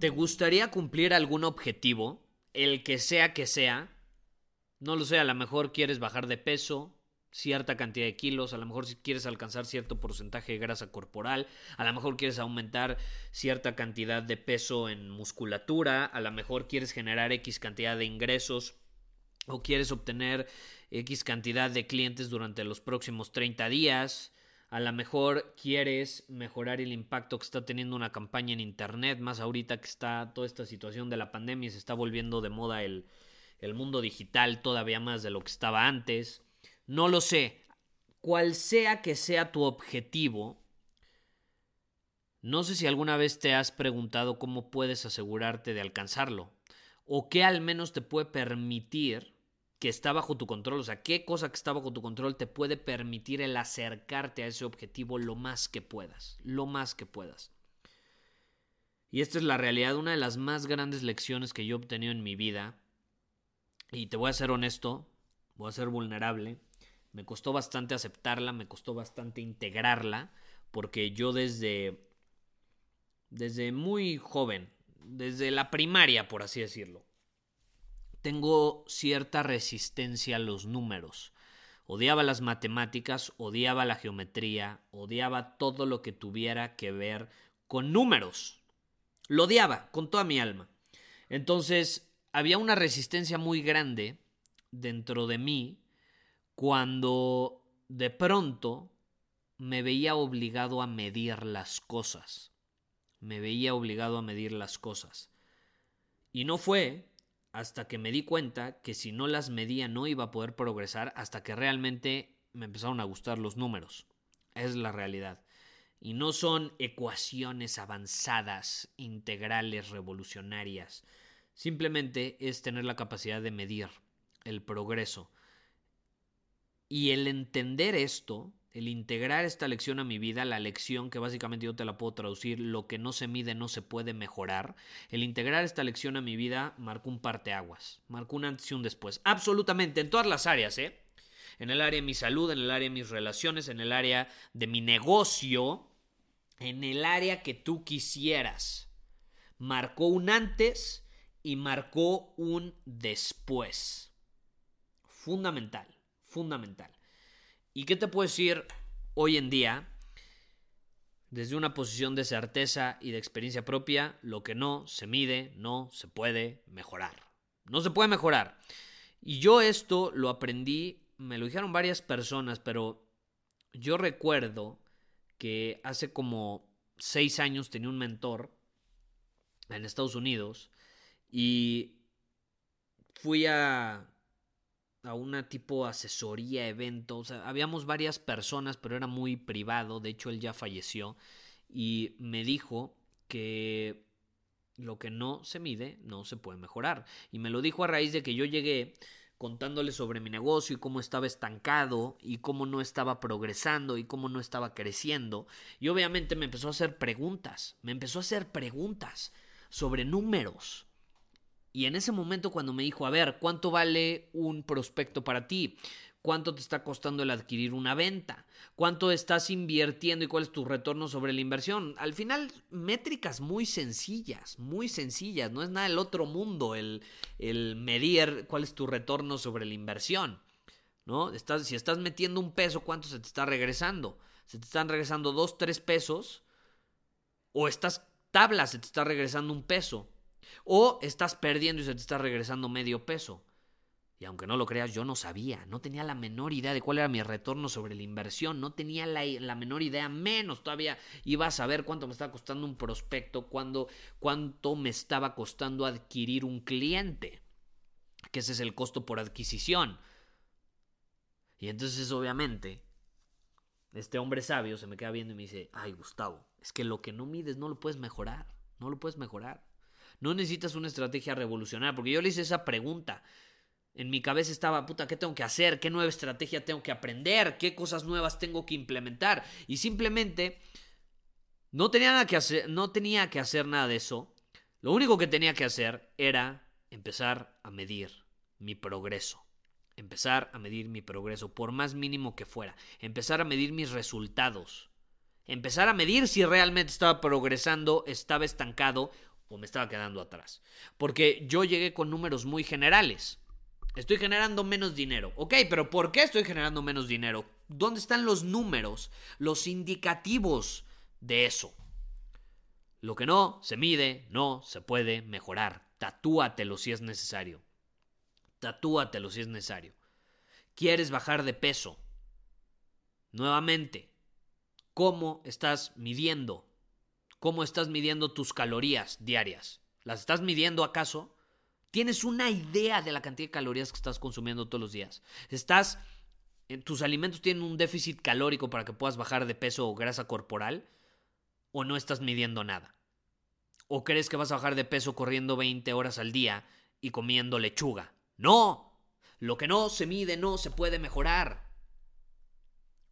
¿Te gustaría cumplir algún objetivo? El que sea que sea. No lo sé, a lo mejor quieres bajar de peso, cierta cantidad de kilos, a lo mejor si quieres alcanzar cierto porcentaje de grasa corporal, a lo mejor quieres aumentar cierta cantidad de peso en musculatura, a lo mejor quieres generar X cantidad de ingresos o quieres obtener X cantidad de clientes durante los próximos 30 días, a lo mejor quieres mejorar el impacto que está teniendo una campaña en Internet, más ahorita que está toda esta situación de la pandemia y se está volviendo de moda el, el mundo digital todavía más de lo que estaba antes. No lo sé. Cual sea que sea tu objetivo, no sé si alguna vez te has preguntado cómo puedes asegurarte de alcanzarlo o qué al menos te puede permitir que está bajo tu control, o sea, qué cosa que está bajo tu control te puede permitir el acercarte a ese objetivo lo más que puedas, lo más que puedas. Y esta es la realidad, una de las más grandes lecciones que yo he obtenido en mi vida. Y te voy a ser honesto, voy a ser vulnerable. Me costó bastante aceptarla, me costó bastante integrarla, porque yo desde desde muy joven, desde la primaria, por así decirlo, tengo cierta resistencia a los números. Odiaba las matemáticas, odiaba la geometría, odiaba todo lo que tuviera que ver con números. Lo odiaba con toda mi alma. Entonces, había una resistencia muy grande dentro de mí cuando de pronto me veía obligado a medir las cosas. Me veía obligado a medir las cosas. Y no fue hasta que me di cuenta que si no las medía no iba a poder progresar hasta que realmente me empezaron a gustar los números. Es la realidad. Y no son ecuaciones avanzadas, integrales, revolucionarias. Simplemente es tener la capacidad de medir el progreso. Y el entender esto el integrar esta lección a mi vida, la lección que básicamente yo te la puedo traducir, lo que no se mide no se puede mejorar, el integrar esta lección a mi vida marcó un parteaguas, marcó un antes y un después, absolutamente, en todas las áreas, ¿eh? En el área de mi salud, en el área de mis relaciones, en el área de mi negocio, en el área que tú quisieras. Marcó un antes y marcó un después. Fundamental, fundamental. ¿Y qué te puedo decir hoy en día? Desde una posición de certeza y de experiencia propia, lo que no se mide no se puede mejorar. No se puede mejorar. Y yo esto lo aprendí, me lo dijeron varias personas, pero yo recuerdo que hace como seis años tenía un mentor en Estados Unidos y fui a a una tipo asesoría, evento. O sea, habíamos varias personas, pero era muy privado. De hecho, él ya falleció. Y me dijo que lo que no se mide no se puede mejorar. Y me lo dijo a raíz de que yo llegué contándole sobre mi negocio y cómo estaba estancado y cómo no estaba progresando y cómo no estaba creciendo. Y obviamente me empezó a hacer preguntas, me empezó a hacer preguntas sobre números, y en ese momento cuando me dijo, a ver, ¿cuánto vale un prospecto para ti? ¿Cuánto te está costando el adquirir una venta? ¿Cuánto estás invirtiendo y cuál es tu retorno sobre la inversión? Al final, métricas muy sencillas, muy sencillas. No es nada del otro mundo el, el medir cuál es tu retorno sobre la inversión. ¿no? Estás, si estás metiendo un peso, ¿cuánto se te está regresando? ¿Se te están regresando dos, tres pesos? ¿O estás tablas, se te está regresando un peso? O estás perdiendo y se te está regresando medio peso. Y aunque no lo creas, yo no sabía, no tenía la menor idea de cuál era mi retorno sobre la inversión, no tenía la, menor idea, menos todavía iba a saber cuánto me estaba costando un prospecto, cuánto me estaba costando adquirir un cliente, que ese es el costo por adquisición. Y entonces obviamente, este hombre sabio se me queda viendo y me dice, ay Gustavo, es que lo que no mides no lo puedes mejorar, no lo puedes mejorar. No necesitas una estrategia revolucionaria, porque yo le hice esa pregunta. En mi cabeza estaba, puta, ¿qué tengo que hacer? ¿Qué nueva estrategia tengo que aprender? ¿Qué cosas nuevas tengo que implementar? Y simplemente no tenía nada que hacer, no tenía que hacer nada de eso. Lo único que tenía que hacer era empezar a medir mi progreso. Empezar a medir mi progreso, por más mínimo que fuera. Empezar a medir mis resultados. Empezar a medir si realmente estaba progresando, estaba estancado o me estaba quedando atrás. Porque yo llegué con números muy generales. Estoy generando menos dinero. Ok, pero ¿por qué estoy generando menos dinero? ¿Dónde están los números, los indicativos de eso? Lo que no se mide, no se puede mejorar. Tatúatelo si es necesario. Tatúatelo si es necesario. ¿Quieres bajar de peso? Nuevamente, ¿cómo estás midiendo? ¿Cómo estás midiendo tus calorías diarias? ¿Las estás midiendo acaso? ¿Tienes una idea de la cantidad de calorías que estás consumiendo todos los días? ¿Estás eh, tus alimentos tienen un déficit calórico para que puedas bajar de peso o grasa corporal o no estás midiendo nada? ¿O crees que vas a bajar de peso corriendo 20 horas al día y comiendo lechuga? No. Lo que no se mide no se puede mejorar.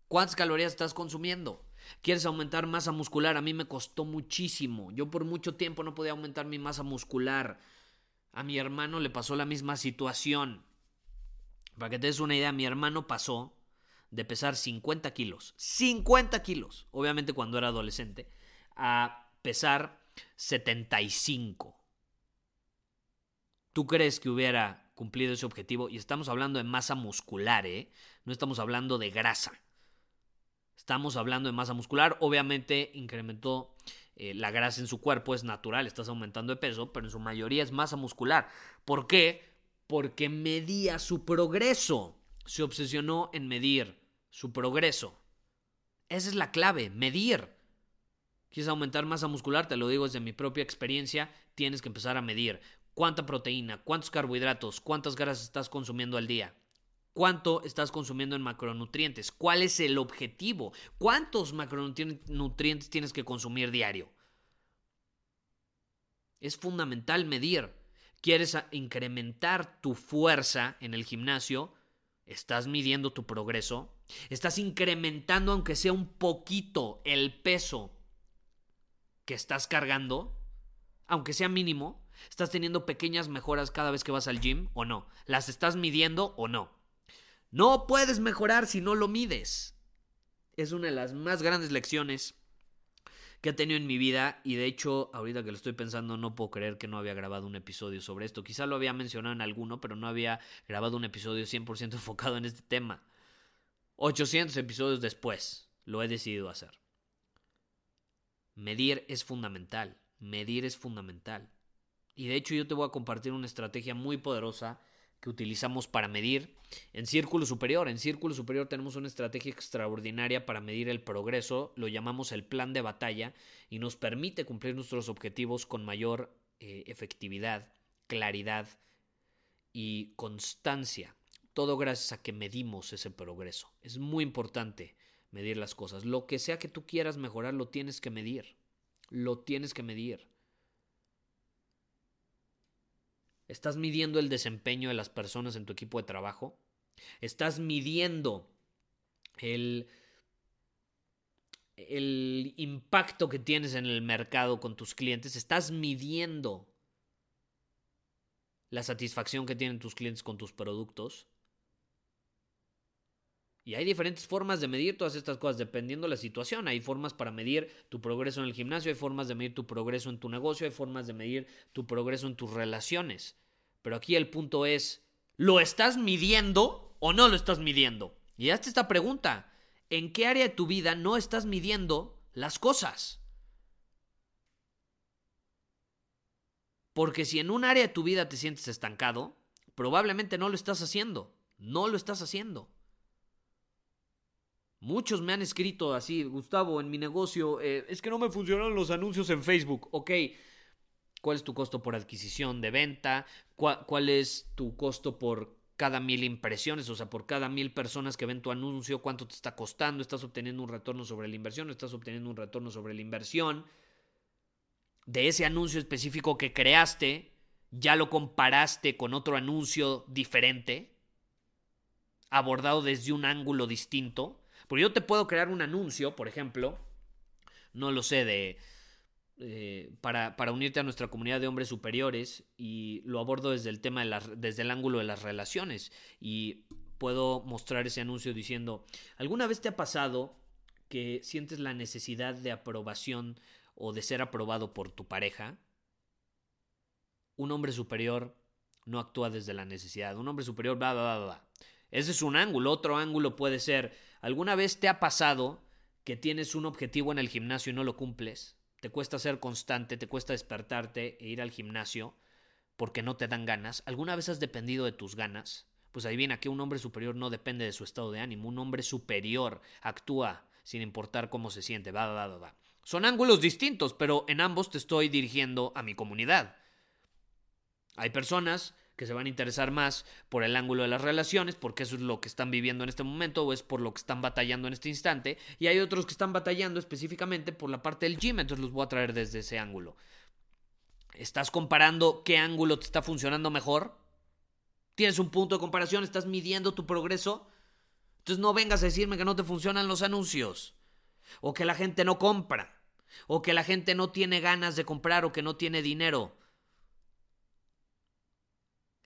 ¿Cuántas calorías estás consumiendo? ¿Quieres aumentar masa muscular? A mí me costó muchísimo. Yo por mucho tiempo no podía aumentar mi masa muscular. A mi hermano le pasó la misma situación. Para que te des una idea, mi hermano pasó de pesar 50 kilos, 50 kilos, obviamente cuando era adolescente, a pesar 75. ¿Tú crees que hubiera cumplido ese objetivo? Y estamos hablando de masa muscular, ¿eh? No estamos hablando de grasa. Estamos hablando de masa muscular. Obviamente incrementó eh, la grasa en su cuerpo es natural, estás aumentando de peso, pero en su mayoría es masa muscular. ¿Por qué? Porque medía su progreso. Se obsesionó en medir su progreso. Esa es la clave, medir. ¿Quieres aumentar masa muscular? Te lo digo desde mi propia experiencia, tienes que empezar a medir cuánta proteína, cuántos carbohidratos, cuántas grasas estás consumiendo al día. ¿Cuánto estás consumiendo en macronutrientes? ¿Cuál es el objetivo? ¿Cuántos macronutrientes tienes que consumir diario? Es fundamental medir. ¿Quieres incrementar tu fuerza en el gimnasio? ¿Estás midiendo tu progreso? ¿Estás incrementando, aunque sea un poquito, el peso que estás cargando? Aunque sea mínimo. ¿Estás teniendo pequeñas mejoras cada vez que vas al gym o no? ¿Las estás midiendo o no? No puedes mejorar si no lo mides. Es una de las más grandes lecciones que he tenido en mi vida y de hecho ahorita que lo estoy pensando no puedo creer que no había grabado un episodio sobre esto. Quizá lo había mencionado en alguno, pero no había grabado un episodio 100% enfocado en este tema. 800 episodios después lo he decidido hacer. Medir es fundamental, medir es fundamental. Y de hecho yo te voy a compartir una estrategia muy poderosa que utilizamos para medir. En círculo superior, en círculo superior tenemos una estrategia extraordinaria para medir el progreso, lo llamamos el plan de batalla y nos permite cumplir nuestros objetivos con mayor eh, efectividad, claridad y constancia. Todo gracias a que medimos ese progreso. Es muy importante medir las cosas. Lo que sea que tú quieras mejorar, lo tienes que medir. Lo tienes que medir. ¿Estás midiendo el desempeño de las personas en tu equipo de trabajo? ¿Estás midiendo el, el impacto que tienes en el mercado con tus clientes? ¿Estás midiendo la satisfacción que tienen tus clientes con tus productos? Y hay diferentes formas de medir todas estas cosas dependiendo de la situación. Hay formas para medir tu progreso en el gimnasio, hay formas de medir tu progreso en tu negocio, hay formas de medir tu progreso en tus relaciones. Pero aquí el punto es, ¿lo estás midiendo o no lo estás midiendo? Y hazte esta pregunta. ¿En qué área de tu vida no estás midiendo las cosas? Porque si en un área de tu vida te sientes estancado, probablemente no lo estás haciendo. No lo estás haciendo. Muchos me han escrito así, Gustavo, en mi negocio, eh, es que no me funcionan los anuncios en Facebook. Ok, ¿cuál es tu costo por adquisición de venta? ¿Cuál, es tu costo por cada mil impresiones? O sea, por cada mil personas que ven tu anuncio, ¿cuánto te está costando? ¿Estás obteniendo un retorno sobre la inversión? ¿Estás obteniendo un retorno sobre la inversión? De ese anuncio específico que creaste, ¿ya lo comparaste con otro anuncio diferente? Abordado desde un ángulo distinto porque yo te puedo crear un anuncio, por ejemplo, no lo sé, de... Eh, para, para, unirte a nuestra comunidad de hombres superiores y lo abordo desde el tema de la, desde el ángulo de las relaciones y puedo mostrar ese anuncio diciendo ¿alguna vez te ha pasado que sientes la necesidad de aprobación o de ser aprobado por tu pareja? Un hombre superior no actúa desde la necesidad. Un hombre superior va, va, va, va. Ese es un ángulo. Otro ángulo puede ser, ¿alguna vez te ha pasado que tienes un objetivo en el gimnasio y no lo cumples? Te cuesta ser constante, te cuesta despertarte e ir al gimnasio porque no te dan ganas. ¿Alguna vez has dependido de tus ganas? Pues ahí viene que un hombre superior no depende de su estado de ánimo. Un hombre superior actúa sin importar cómo se siente. Va, va, va. Son ángulos distintos, pero en ambos te estoy dirigiendo a mi comunidad. Hay personas que se van a interesar más por el ángulo de las relaciones, porque eso es lo que están viviendo en este momento o es por lo que están batallando en este instante, y hay otros que están batallando específicamente por la parte del gym, entonces los voy a traer desde ese ángulo. ¿Estás comparando qué ángulo te está funcionando mejor? ¿Tienes un punto de comparación? ¿Estás midiendo tu progreso? Entonces no vengas a decirme que no te funcionan los anuncios, o que la gente no compra, o que la gente no tiene ganas de comprar o que no tiene dinero.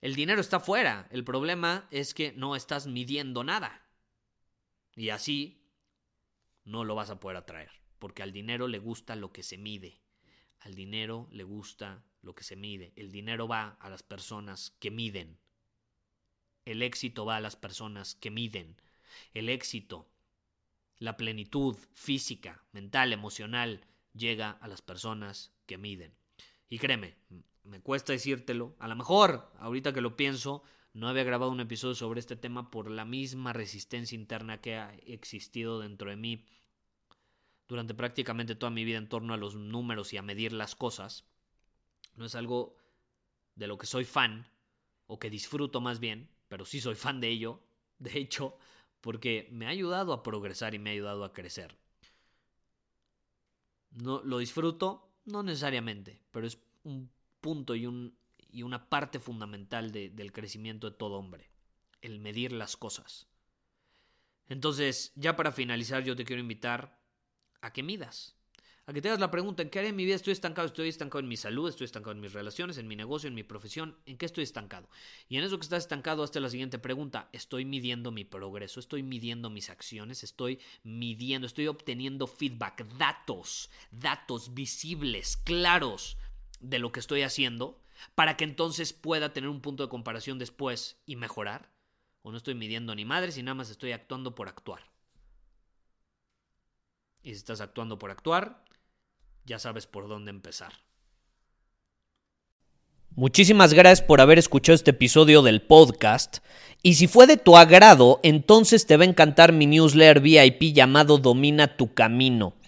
El dinero está fuera. El problema es que no estás midiendo nada. Y así no lo vas a poder atraer. Porque al dinero le gusta lo que se mide. Al dinero le gusta lo que se mide. El dinero va a las personas que miden. El éxito va a las personas que miden. El éxito, la plenitud física, mental, emocional, llega a las personas que miden. Y créeme, me cuesta decírtelo. A lo mejor, ahorita que lo pienso, no había grabado un episodio sobre este tema por la misma resistencia interna que ha existido dentro de mí durante prácticamente toda mi vida en torno a los números y a medir las cosas. No es algo de lo que soy fan, o que disfruto más bien, pero sí soy fan de ello, de hecho, porque me ha ayudado a progresar y me ha ayudado a crecer. No, lo disfruto, no necesariamente, pero es un punto y, un, y una parte fundamental del crecimiento de todo hombre, el medir las cosas. Entonces, ya para finalizar, yo te quiero invitar a que midas, a que te hagas la pregunta, ¿en qué área de mi vida estoy estancado? Estoy estancado en mi salud, estoy estancado en mis relaciones, en mi negocio, en mi profesión, ¿en qué estoy estancado? Y en eso que estás estancado, hazte la siguiente pregunta, ¿estoy midiendo mi progreso? ¿Estoy midiendo mis acciones? ¿Estoy midiendo, estoy obteniendo feedback, datos, datos visibles, claros de lo que estoy haciendo para que entonces pueda tener un punto de comparación después y mejorar? ¿O no estoy midiendo ni madres y nada más estoy actuando por actuar? Y si estás actuando por actuar, ya sabes por dónde empezar. Muchísimas gracias por haber escuchado este episodio del podcast. Y si fue de tu agrado, entonces te va a encantar mi newsletter VIP llamado Domina tu Camino.